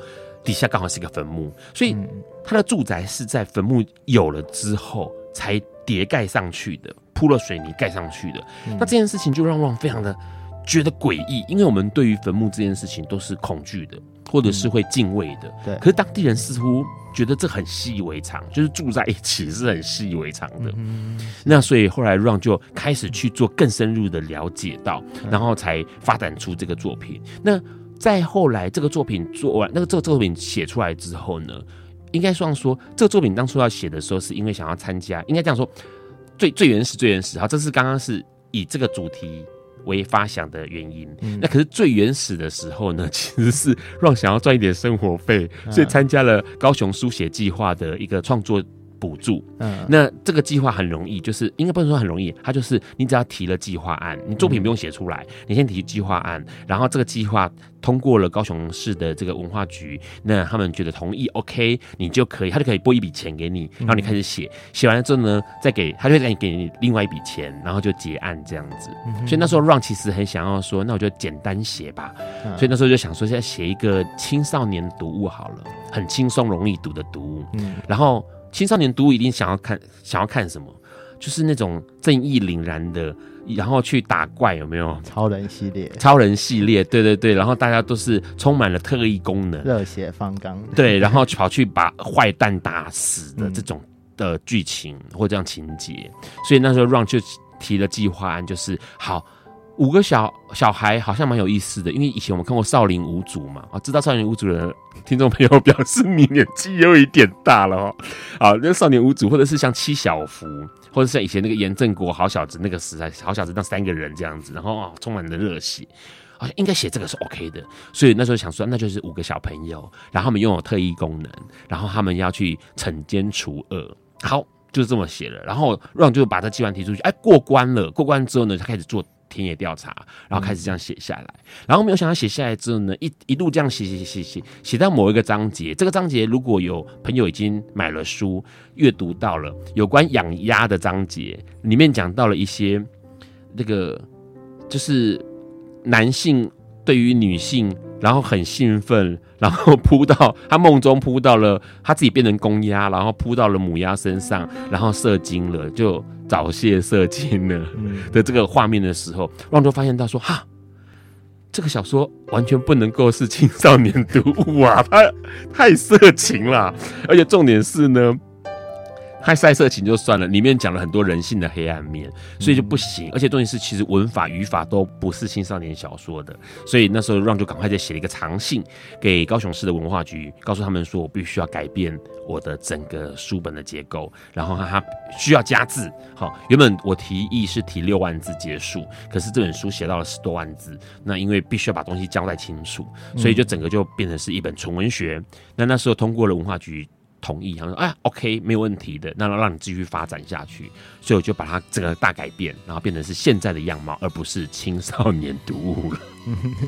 底下刚好是一个坟墓，所以他的住宅是在坟墓有了之后才叠盖上去的，铺了水泥盖上去的，那这件事情就让 Ron 非常的觉得诡异，因为我们对于坟墓这件事情都是恐惧的。或者是会敬畏的，对。可是当地人似乎觉得这很习以为常，就是住在一起是很习以为常的。嗯那所以后来 Ron 就开始去做更深入的了解到，然后才发展出这个作品。那再后来这个作品做完，那个这个作品写出来之后呢，应该算说这个作品当初要写的时候，是因为想要参加，应该这样说，最最原始最原始。好，这是刚刚是以这个主题。为发想的原因，嗯、那可是最原始的时候呢，其实是 Ron 想要赚一点生活费，所以参加了高雄书写计划的一个创作。补助，嗯，那这个计划很容易，就是应该不能说很容易，它就是你只要提了计划案，你作品不用写出来，你先提计划案，然后这个计划通过了高雄市的这个文化局，那他们觉得同意，OK，你就可以，他就可以拨一笔钱给你，然后你开始写，写完了之后呢，再给他就会给你给你另外一笔钱，然后就结案这样子。所以那时候 Ron 其实很想要说，那我就简单写吧，所以那时候就想说，现在写一个青少年读物好了，很轻松容易读的读物，嗯，然后。青少年读物一定想要看，想要看什么？就是那种正义凛然的，然后去打怪，有没有？超人系列，超人系列，对对对，然后大家都是充满了特异功能，热血方刚，对，然后跑去把坏蛋打死的这种的剧情、嗯、或这样情节，所以那时候 Ron 就提了计划案，就是好。五个小小孩好像蛮有意思的，因为以前我们看过《少林五祖》嘛，啊，知道《少林五祖》的听众朋友表示你年纪有一点大了哦。好，那《少林五祖》或者是像七小福，或者像以前那个严正国好小子那个时代，好小子那三个人这样子，然后啊，充满了热血。好像应该写这个是 OK 的，所以那时候想说，那就是五个小朋友，然后他们拥有特异功能，然后他们要去惩奸除恶，好，就是这么写了。然后 Ron 就把这计划提出去，哎，过关了。过关之后呢，他开始做田野调查，然后开始这样写下来。然后没有想到写下来之后呢，一一路这样写写写写写，写到某一个章节。这个章节如果有朋友已经买了书，阅读到了有关养鸭的章节，里面讲到了一些那个就是。男性对于女性，然后很兴奋，然后扑到他梦中扑到了他自己变成公鸭，然后扑到了母鸭身上，然后射精了，就早泄射精了的这个画面的时候，让就发现到说哈，这个小说完全不能够是青少年读物啊，它太色情了，而且重点是呢。太晒色情就算了，里面讲了很多人性的黑暗面，所以就不行。而且重点是，其实文法语法都不是青少年小说的，所以那时候让就赶快再写了一个长信给高雄市的文化局，告诉他们说我必须要改变我的整个书本的结构，然后他需要加字。好，原本我提议是提六万字结束，可是这本书写到了十多万字，那因为必须要把东西交代清楚，所以就整个就变成是一本纯文学。那那时候通过了文化局。同意，他说：“哎，OK，没有问题的，那让让你继续发展下去。”所以我就把它整个大改变，然后变成是现在的样貌，而不是青少年读物了。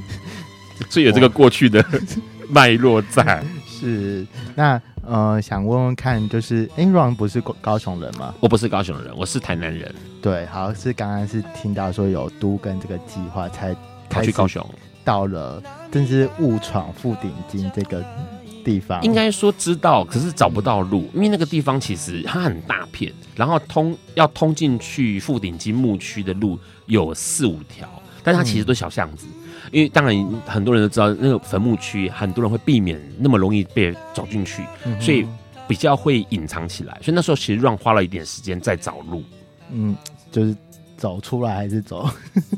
所以有这个过去的 脉络在。是那呃，想问问看，就是哎，Ron 不是高雄人吗？我不是高雄人，我是台南人。对，好，是刚刚是听到说有都跟这个计划，才跑去高雄，到了，真是误闯富鼎金这个。地方应该说知道，可是找不到路，因为那个地方其实它很大片，然后通要通进去富鼎金墓区的路有四五条，但是它其实都是小巷子，嗯、因为当然很多人都知道那个坟墓区，很多人会避免那么容易被走进去，嗯、所以比较会隐藏起来。所以那时候其实让花了一点时间在找路，嗯，就是走出来还是走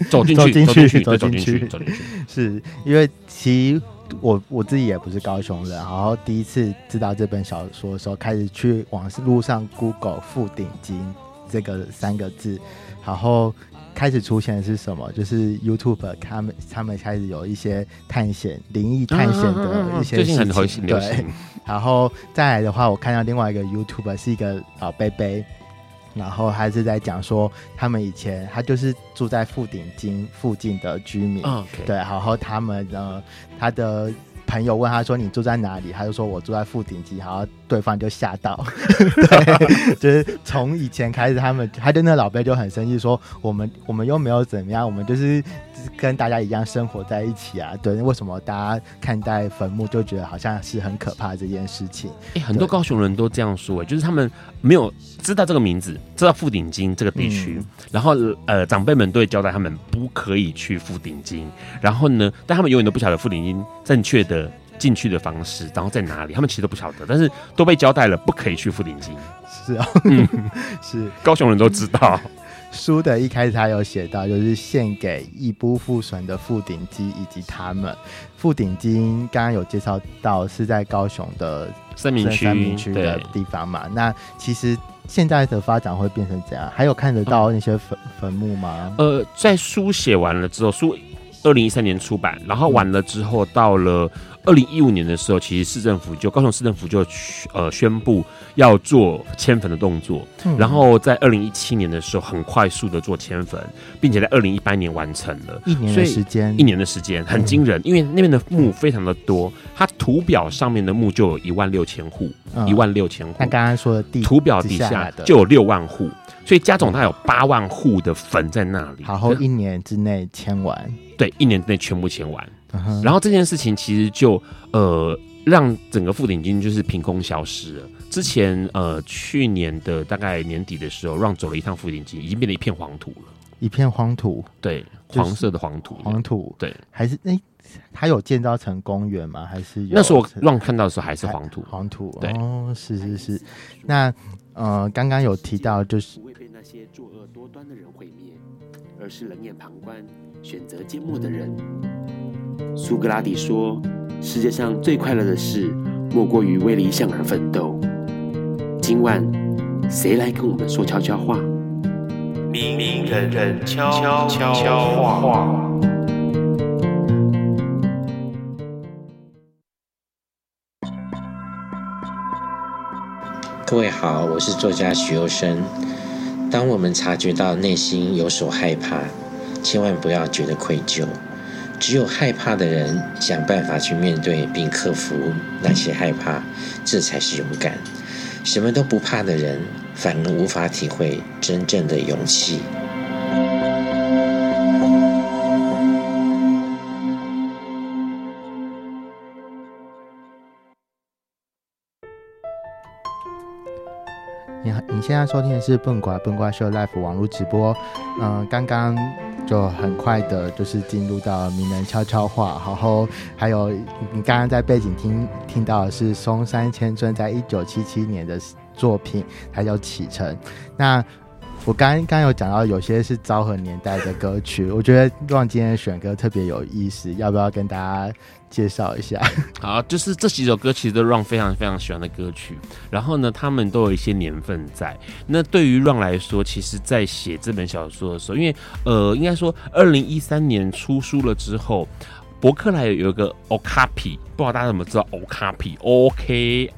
走进去，走进去，走进去，走进去，是因为其。我我自己也不是高雄人，然后第一次知道这本小说的时候，开始去网路上 Google“ 富鼎金”这个三个字，然后开始出现的是什么？就是 YouTube 他们他们开始有一些探险、灵异探险的一些事情，啊、对。然后再来的话，我看到另外一个 YouTube 是一个老伯伯。然后还是在讲说，他们以前他就是住在富鼎金附近的居民，Okay. 对，然后他们呢，他的朋友问他说：“你住在哪里？”他就说：“我住在富鼎金。”然后对方就吓到，对，就是从以前开始，他们他对那老辈就很生气，说：“我们我们又没有怎么样，我们就是。”跟大家一样生活在一起啊，对，为什么大家看待坟墓就觉得好像是很可怕这件事情？哎、欸，很多高雄人都这样说、欸，就是他们没有知道这个名字，知道富鼎金这个地区，嗯、然后呃，长辈们都会交代他们不可以去富鼎金，然后呢，但他们永远都不晓得富鼎金正确的进去的方式，然后在哪里，他们其实都不晓得，但是都被交代了不可以去富鼎金。是啊，嗯，是高雄人都知道。书的一开始，他有写到，就是献给一不复存的富鼎基以及他们。富鼎基刚刚有介绍到是在高雄的三明区区的地方嘛？那其实现在的发展会变成怎样？还有看得到那些坟坟墓吗？呃，在书写完了之后，书二零一三年出版，然后完了之后到了。二零一五年的时候，其实市政府就高雄市政府就呃宣布要做迁坟的动作，嗯、然后在二零一七年的时候，很快速的做迁坟，并且在二零一八年完成了，一年的时间，一年的时间很惊人，嗯、因为那边的墓非常的多，它图表上面的墓就有一万六千户，一万六千户，那刚刚说的地图表底下就有六万户，所以加总他有八万户的坟在那里，然后一年之内迁完，对，一年之内全部迁完。然后这件事情其实就呃让整个富鼎金就是凭空消失了。之前呃去年的大概年底的时候，让走了一趟富鼎金，已经变成一片黄土了，一片黄土，对，黄色的黄土，黄土，对，还是哎，它有建造成公园吗？还是那时候让看到的时候还是黄土，黄土，对，哦，是是是。那呃刚刚有提到就是不会被那些作恶多端的人毁灭，而是冷眼旁观、选择缄默的人。苏格拉底说世界上最快乐的事莫过于为理想而奋斗。今晚谁来跟我们说悄悄话？明明人人悄悄悄悄话。各位好我是作家许攸生。当我们察觉到内心有所害怕千万不要觉得愧疚。只有害怕的人想办法去面对并克服那些害怕，这才是勇敢。什么都不怕的人，反而无法体会真正的勇气。你，现在收听的是笨瓜笨瓜秀 Live 网络直播。嗯、刚刚就很快的，就是进入到名人悄悄话，然后还有你刚刚在背景听听到的是松山千春在一九七七年的作品，它叫《启程》。那我刚刚有讲到，有些是昭和年代的歌曲，我觉得 Ron 今天选歌特别有意思，要不要跟大家介绍一下？好，就是这几首歌其实都 Ron 非常非常喜欢的歌曲，然后呢，他们都有一些年份在。那对于 Ron 来说，其实在写这本小说的时候，因为呃，应该说二零一三年出书了之后，博客来有一个 Okapi，不知道大家怎么知道 Okapi？O K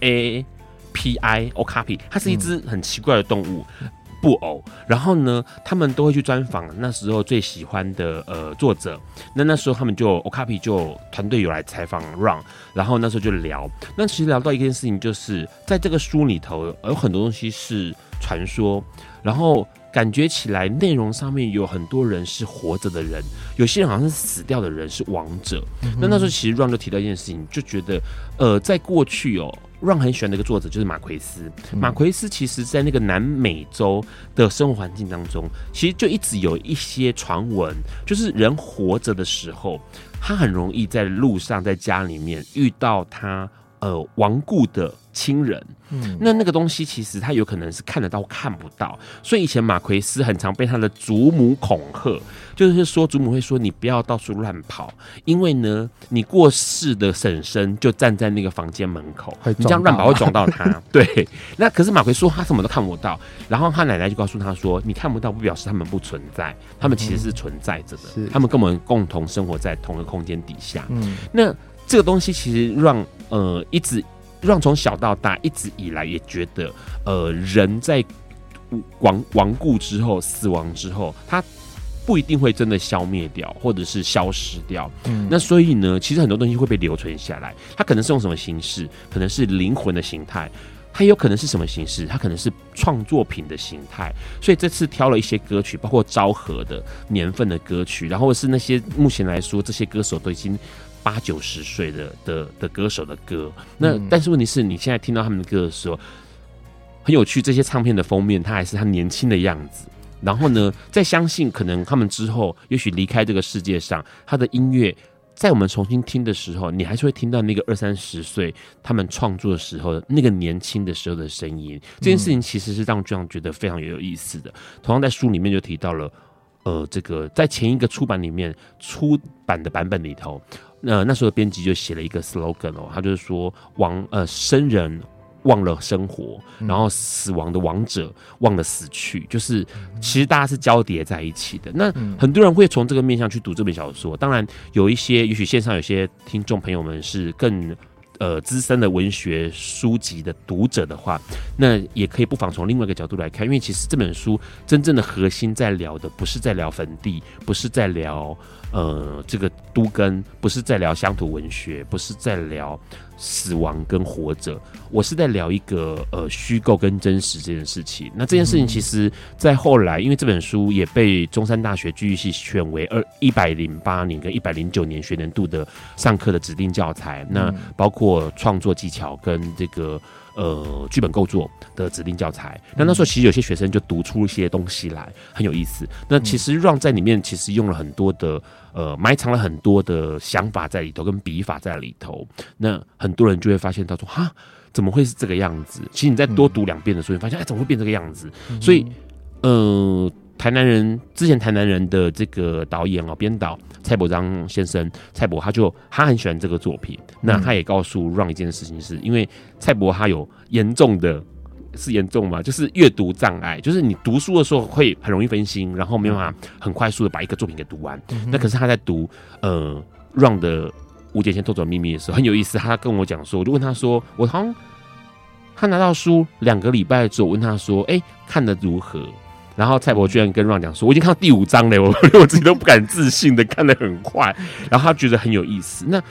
A P I Okapi，它是一只很奇怪的动物。布偶，然后呢，他们都会去专访那时候最喜欢的呃作者。那那时候他们就 Okapi 就团队有来采访 Ron，然后那时候就聊。那其实聊到一件事情，就是在这个书里头有很多东西是传说，然后感觉起来内容上面有很多人是活着的人，有些人好像是死掉的人是亡者。嗯、那那时候其实 Ron 就提到一件事情，就觉得呃在过去哦。让很喜欢的一个作者就是马奎斯。马奎斯其实在那个南美洲的生活环境当中，其实就一直有一些传闻，就是人活着的时候，他很容易在路上、在家里面遇到他呃亡故的亲人。嗯，那那个东西其实他有可能是看得到看不到，所以以前马奎斯很常被他的祖母恐吓，就是说祖母会说，你不要到处乱跑，因为呢你过世的婶婶就站在那个房间门口，你这样乱跑会撞到他。对，那可是马奎斯说他什么都看不到，然后他奶奶就告诉他说，你看不到不表示他们不存在，他们其实是存在着的，嗯，他们跟我们共同生活在同一个空间底下。嗯，那这个东西其实让呃一直。让从小到大一直以来也觉得，呃，人在亡亡故之后、死亡之后，他不一定会真的消灭掉，或者是消失掉。嗯，那所以呢，其实很多东西会被留存下来。它可能是用什么形式？可能是灵魂的形态，它有可能是什么形式？它可能是创作品的形态。所以这次挑了一些歌曲，包括昭和的年份的歌曲，然后是那些目前来说，这些歌手都已经。八九十岁的的的歌手的歌，那但是问题是你现在听到他们的歌的时候，很有趣。这些唱片的封面，他还是他年轻的样子。然后呢，再相信可能他们之后，也许离开这个世界上，他的音乐在我们重新听的时候，你还是会听到那个二三十岁他们创作的时候那个年轻的时候的声音。这件事情其实是让这样觉得非常有意思的。同样在书里面就提到了，呃，这个在前一个出版里面出版的版本里头。那那时候编辑就写了一个 slogan 哦，他就是说亡呃生人忘了生活，然后死亡的亡者忘了死去，就是其实大家是交叠在一起的。那很多人会从这个面向去读这本小说，当然有一些也许线上有些听众朋友们是更。呃，资深的文学书籍的读者的话，那也可以不妨从另外一个角度来看，因为其实这本书真正的核心在聊的，不是在聊坟地，不是在聊呃这个都根，不是在聊乡土文学，不是在聊。死亡跟活着，我是在聊一个呃虚构跟真实这件事情。那这件事情其实，在后来，因为这本书也被中山大学剧艺系选为二一百零八年跟一百零九年学年度的上课的指定教材。那包括创作技巧跟这个呃剧本构作的指定教材。那那时候其实有些学生就读出一些东西来，很有意思。那其实 Ron 在里面其实用了很多的。呃，埋藏了很多的想法在里头，跟笔法在里头。那很多人就会发现，他说：“哈，怎么会是这个样子？”其实你再多读两遍的时候，你发现，哎，怎么会变这个样子？所以，呃，台南人之前台南人的这个导演哦，编导蔡伯章先生，蔡伯他就他很喜欢这个作品。那他也告诉 Ron 一件事情是，是因为蔡伯他有严重的。是严重吗？就是阅读障碍，就是你读书的时候会很容易分心，然后没办法很快速的把一个作品给读完。嗯、那可是他在读呃 Ron 的《吴节贤偷走秘密》的时候很有意思，他跟我讲说，我就问他说，我好像他拿到书两个礼拜之后，我问他说：“哎、欸，看得如何？”然后蔡伯居然跟 Ron 讲说：“我已经看到第五章了，我 我自己都不敢自信的看得很快。”然后他觉得很有意思。那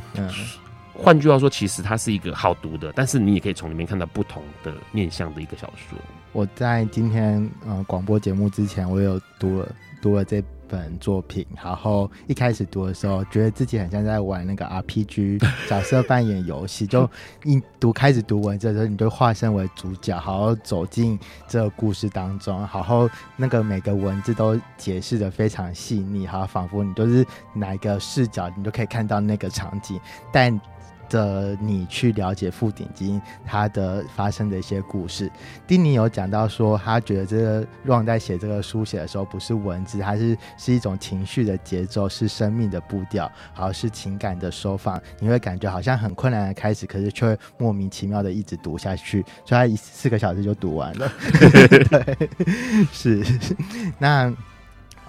换句话说，其实它是一个好读的，但是你也可以从里面看到不同的面向的一个小说。我在今天呃广播节目之前，我有读了读了这本作品，然后一开始读的时候，觉得自己很像在玩那个 RPG 角色扮演游戏，就一读开始读文字的时候，你就化身为主角，好好走进这个故事当中，好好那个每个文字都解释得非常细腻，好仿佛你都是哪一个视角，你都可以看到那个场景，但。的你去了解《富鼎金》他的发生的一些故事，丁宁有讲到说，他觉得这个 Ron 在写这个书写的时候，不是文字，它是是一种情绪的节奏，是生命的步调，好是情感的收放。你会感觉好像很困难的开始，可是却莫名其妙的一直读下去，所以他一四个小时就读完了。对，是 那。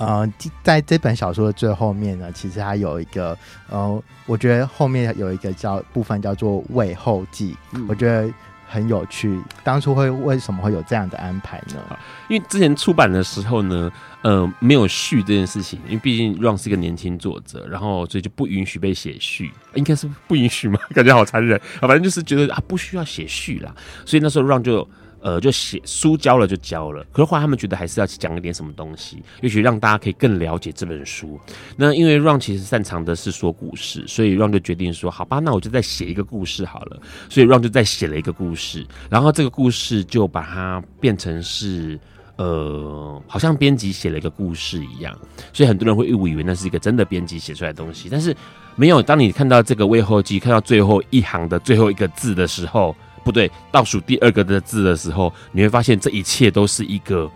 呃，在这本小说的最后面呢，其实它有一个，呃，我觉得后面有一个叫部分叫做伪后记，嗯、我觉得很有趣。当初会为什么会有这样的安排呢？因为之前出版的时候呢，呃，没有序这件事情，因为毕竟 Ron 是一个年轻作者，然后所以就不允许被写序，应该是不允许嘛？感觉好残忍啊！反正就是觉得啊，不需要写序啦，所以那时候 Ron 就。呃，就写书交了就交了，可是后来他们觉得还是要讲一点什么东西，也许让大家可以更了解这本书。那因为 Ron 其实擅长的是说故事，所以 Ron 就决定说，好吧，那我就再写一个故事好了。所以 Ron 就再写了一个故事，然后这个故事就把它变成是，呃，好像编辑写了一个故事一样，所以很多人会误以为那是一个真的编辑写出来的东西，但是没有。当你看到这个伪后记，看到最后一行的最后一个字的时候。不对，倒数第二个的字的时候，你会发现这一切都是一个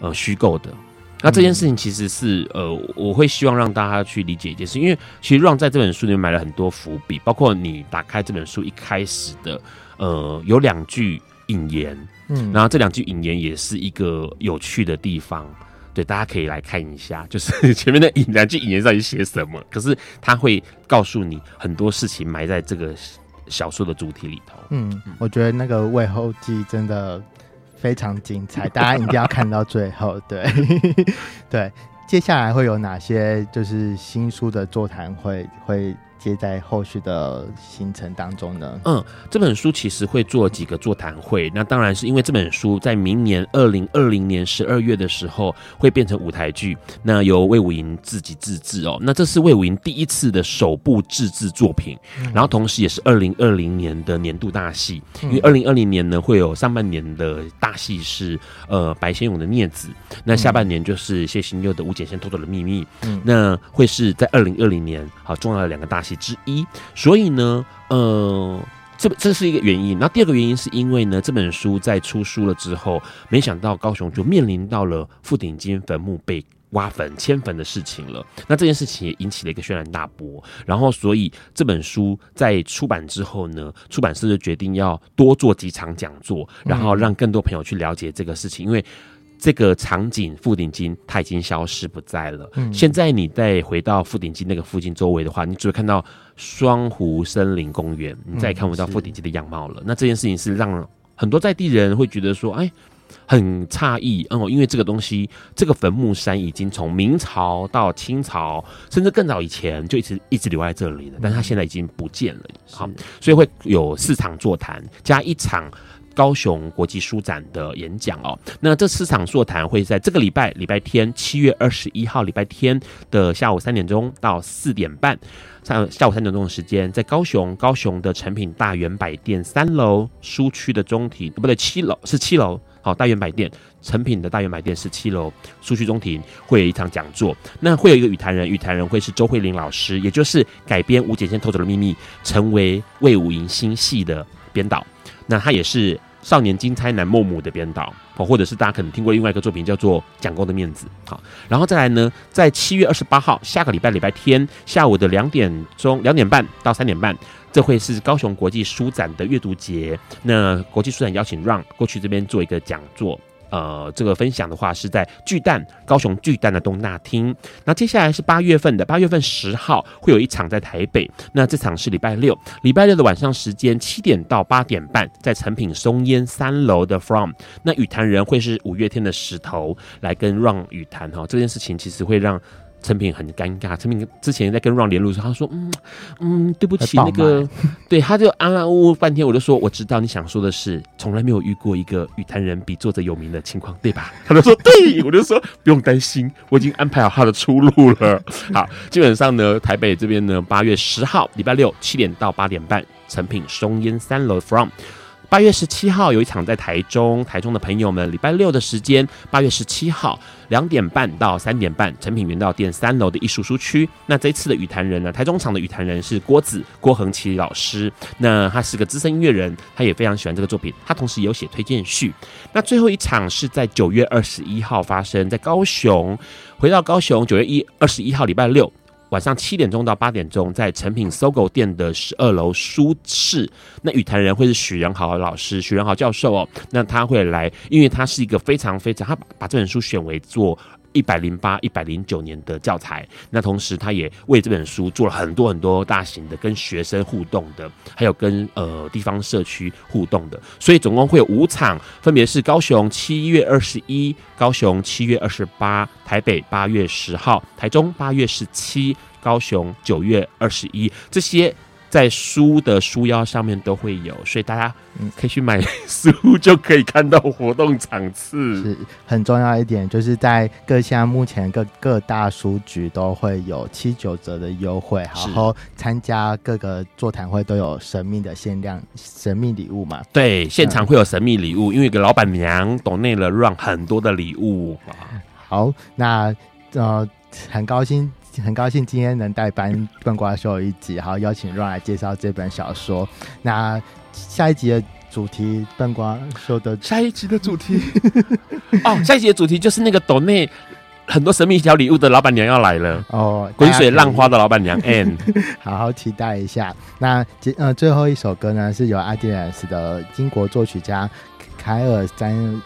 呃虚构的。那这件事情其实是呃，我会希望让大家去理解一件事，因为其实 Ron 在这本书里面埋了很多伏笔，包括你打开这本书一开始的呃有两句引言，嗯，然后这两句引言也是一个有趣的地方，对，大家可以来看一下，就是前面的引两句引言到底写什么，可是他会告诉你很多事情埋在这个。小说的主题里头，嗯，我觉得那个魏后记真的非常精彩，大家一定要看到最后。对，对，接下来会有哪些就是新书的座谈会会？接在后续的行程当中呢？嗯，这本书其实会做几个座谈会。那当然是因为这本书在明年二零二零年十二月的时候会变成舞台剧，那由魏武营自己自制哦。那这是魏武营第一次的首部自制作品，嗯、然后同时也是二零二零年的年度大戏。嗯、因为二零二零年呢会有上半年的大戏是呃白先勇的《孽子》，那下半年就是谢欣佑的《吴俭先偷走的秘密》。嗯，那会是在二零二零年好重要的两个大其。之一，所以呢，呃，这这是一个原因。那第二个原因是因为呢，这本书在出书了之后，没想到高雄就面临到了富鼎金坟墓被挖坟迁坟的事情了。那这件事情也引起了一个轩然大波。然后，所以这本书在出版之后呢，出版社就决定要多做几场讲座，然后让更多朋友去了解这个事情，因为。这个场景富鼎金它已经消失不在了。嗯，现在你再回到富鼎金那个附近周围的话，你只会看到双湖森林公园，你再也看不到富鼎金的样貌了。嗯，那这件事情是让很多在地人会觉得说，哎，很诧异哦，因为这个东西，这个坟墓山已经从明朝到清朝，甚至更早以前就一直一直留在这里了，但是它现在已经不见了。好，所以会有四场座谈加一场。高雄国际书展的演讲哦，那这四场座谈会在这个礼拜礼拜天七月二十一号礼拜天的下午三点钟到四点半，上下午三点钟的时间，在高雄高雄的诚品大圆百店三楼书区的中庭，不对，七楼是七楼，好，大圆百店诚品的大圆百店是七楼书区中庭会有一场讲座，那会有一个与谈人，与谈人会是周慧玲老师，也就是改编吴姐先偷走的秘密，成为魏武营新戏的编导，那他也是。少年金钗男孟母的编导哦，或者是大家可能听过另外一个作品叫做《蒋公的面子》好，然后再来呢，在七月二十八号下个礼拜礼拜天下午的两点钟两点半到三点半，这会是高雄国际书展的阅读节。那国际书展邀请让过去这边做一个讲座，呃，这个分享的话是在巨蛋，高雄巨蛋的东大厅。那接下来是八月份的八月份十号会有一场在台北，那这场是礼拜六，礼拜六的晚上时间七点到八点半，在成品松烟三楼的 From。那雨谈人会是五月天的石头来跟 Ron 与谈哈，这件事情其实会让。陈品很尴尬，陈品之前在跟 Ron 联络的时候，他说：“嗯嗯，对不起，那个，对，他就安安呜呜半天。”我就说：“我知道你想说的是，从来没有遇过一个语坛人比作者有名的情况，对吧？” 他就说：“对。”我就说：“不用担心，我已经安排好他的出路了。”好，基本上呢，台北这边呢，八月十号礼拜六七点到八点半，成品松烟三楼 From。八月十七号有一场在台中，台中的朋友们，礼拜六的时间，八月十七号两点半到三点半，诚品原道店三楼的艺术书区。那这一次的与谈人呢，台中场的与谈人是郭子郭恒奇老师，那他是个资深音乐人，他也非常喜欢这个作品，他同时有写推荐序。那最后一场是在九月二十一号发生在高雄，回到高雄九月一二十一号礼拜六。晚上七点钟到八点钟，在诚品搜狗店的十二楼书室，那语谈人会是许仁豪老师、许仁豪教授哦。那他会来，因为他是一个非常非常，他把这本书选为做。一百零八、一百零九年的教材，那同时他也为这本书做了很多很多大型的跟学生互动的，还有跟呃地方社区互动的，所以总共会有五场，分别是高雄七月二十一、高雄七月二十八、台北八月十号、台中八月十七、高雄九月二十一这些。在书的书腰上面都会有，所以大家可以去买书，就可以看到活动场次。是很重要一点，就是在各项目前各各大书局都会有七九折的优惠，然后参加各个座谈会都有神秘的限量神秘礼物嘛。对，现场会有神秘礼物，因为个老板娘懂内了让很多的礼物。好，那呃，很高兴。很高兴今天能代班笨瓜秀一集，好，邀请 Ron 来介绍这本小说。那下一集的主题，笨瓜秀的下一集的主题 哦，下一集的主题就是那个抖内很多神秘小礼物的老板娘要来了哦，滚水浪花的老板娘 Anne，好好期待一下。那呃最后一首歌呢，是由阿迪兰斯的英国作曲家凯尔詹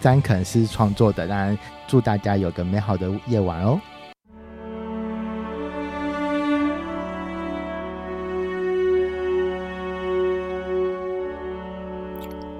詹肯斯创作的。当然，祝大家有个美好的夜晚哦。